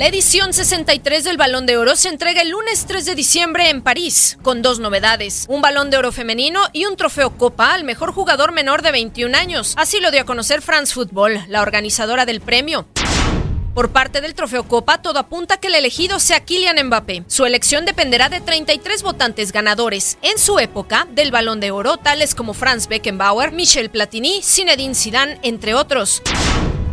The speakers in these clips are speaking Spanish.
La edición 63 del Balón de Oro se entrega el lunes 3 de diciembre en París, con dos novedades, un Balón de Oro femenino y un trofeo Copa al mejor jugador menor de 21 años. Así lo dio a conocer France Football, la organizadora del premio. Por parte del trofeo Copa, todo apunta que el elegido sea Kylian Mbappé. Su elección dependerá de 33 votantes ganadores en su época del Balón de Oro, tales como Franz Beckenbauer, Michel Platini, Zinedine Zidane, entre otros.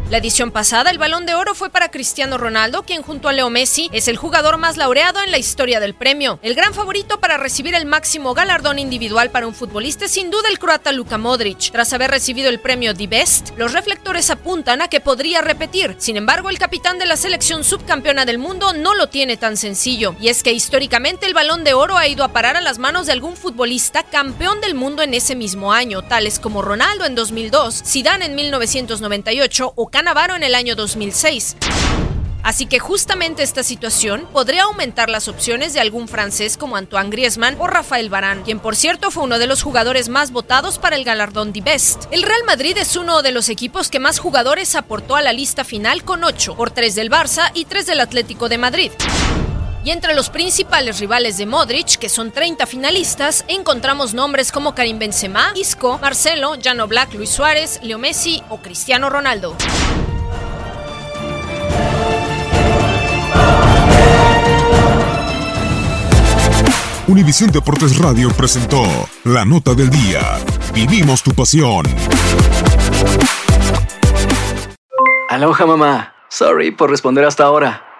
La edición pasada, el balón de oro fue para Cristiano Ronaldo, quien junto a Leo Messi es el jugador más laureado en la historia del premio. El gran favorito para recibir el máximo galardón individual para un futbolista es sin duda el croata Luka Modric. Tras haber recibido el premio The Best, los reflectores apuntan a que podría repetir. Sin embargo, el capitán de la selección subcampeona del mundo no lo tiene tan sencillo. Y es que históricamente el balón de oro ha ido a parar a las manos de algún futbolista campeón del mundo en ese mismo año, tales como Ronaldo en 2002, Zidane en 1998 o Cannavaro en el año 2006. Así que justamente esta situación podría aumentar las opciones de algún francés como Antoine Griezmann o Rafael Varane, quien por cierto fue uno de los jugadores más votados para el galardón The Best. El Real Madrid es uno de los equipos que más jugadores aportó a la lista final con 8, por 3 del Barça y 3 del Atlético de Madrid. Y entre los principales rivales de Modric, que son 30 finalistas, encontramos nombres como Karim Benzema, Isco, Marcelo, Jano Black, Luis Suárez, Leo Messi o Cristiano Ronaldo. Univisión Deportes Radio presentó La Nota del Día. Vivimos tu pasión. Aloha mamá. Sorry por responder hasta ahora.